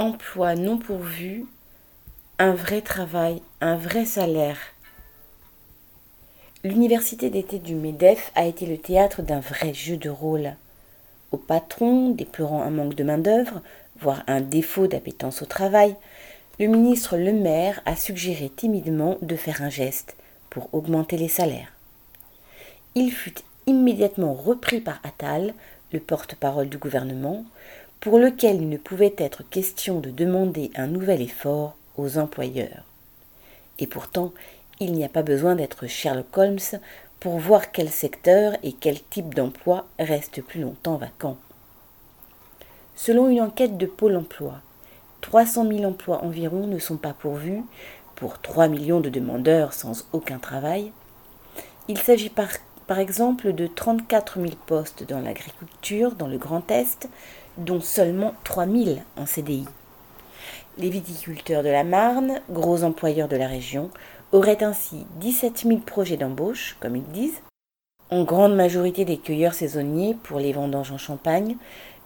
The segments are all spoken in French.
Emploi non pourvu, un vrai travail, un vrai salaire. L'université d'été du MEDEF a été le théâtre d'un vrai jeu de rôle. Au patron, déplorant un manque de main-d'œuvre, voire un défaut d'appétence au travail, le ministre Le Maire a suggéré timidement de faire un geste pour augmenter les salaires. Il fut immédiatement repris par Attal, le porte-parole du gouvernement, pour lequel il ne pouvait être question de demander un nouvel effort aux employeurs. Et pourtant, il n'y a pas besoin d'être Sherlock Holmes pour voir quel secteur et quel type d'emploi reste plus longtemps vacant. Selon une enquête de Pôle emploi, 300 000 emplois environ ne sont pas pourvus pour 3 millions de demandeurs sans aucun travail. Il s'agit par, par exemple de 34 000 postes dans l'agriculture dans le Grand Est, dont seulement 3 000 en CDI. Les viticulteurs de la Marne, gros employeurs de la région, auraient ainsi 17 000 projets d'embauche, comme ils disent, en grande majorité des cueilleurs saisonniers pour les vendanges en Champagne,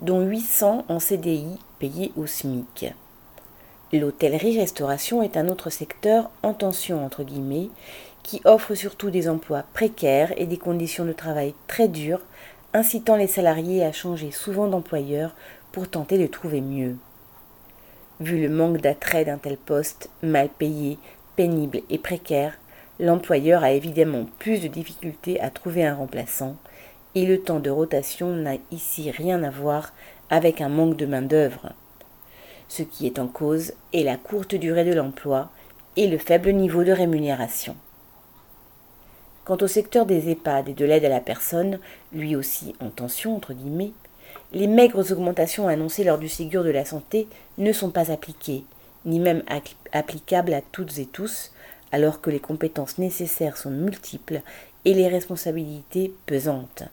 dont 800 en CDI payés au SMIC. L'hôtellerie-restauration est un autre secteur en tension entre guillemets, qui offre surtout des emplois précaires et des conditions de travail très dures, incitant les salariés à changer souvent d'employeur pour tenter de trouver mieux. Vu le manque d'attrait d'un tel poste, mal payé, pénible et précaire, l'employeur a évidemment plus de difficultés à trouver un remplaçant, et le temps de rotation n'a ici rien à voir avec un manque de main-d'œuvre. Ce qui est en cause est la courte durée de l'emploi et le faible niveau de rémunération. Quant au secteur des EHPAD et de l'aide à la personne, lui aussi en tension entre guillemets, les maigres augmentations annoncées lors du Ségur de la santé ne sont pas appliquées, ni même applicables à toutes et tous, alors que les compétences nécessaires sont multiples et les responsabilités pesantes.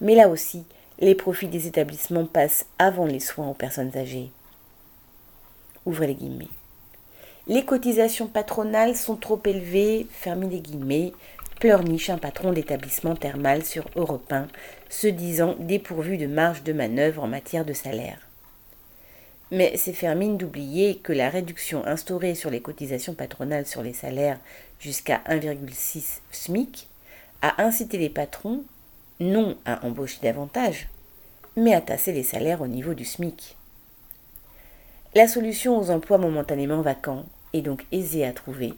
Mais là aussi, les profits des établissements passent avant les soins aux personnes âgées. Ouvrez les guillemets. Les cotisations patronales sont trop élevées, fermez les guillemets, pleurniche un patron d'établissement thermal sur Europe 1, se disant dépourvu de marge de manœuvre en matière de salaire. Mais c'est faire mine d'oublier que la réduction instaurée sur les cotisations patronales sur les salaires jusqu'à 1,6 SMIC a incité les patrons non à embaucher davantage, mais à tasser les salaires au niveau du SMIC. La solution aux emplois momentanément vacants est donc aisée à trouver.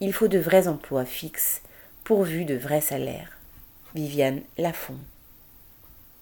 Il faut de vrais emplois fixes, pourvus de vrais salaires. Viviane Lafont.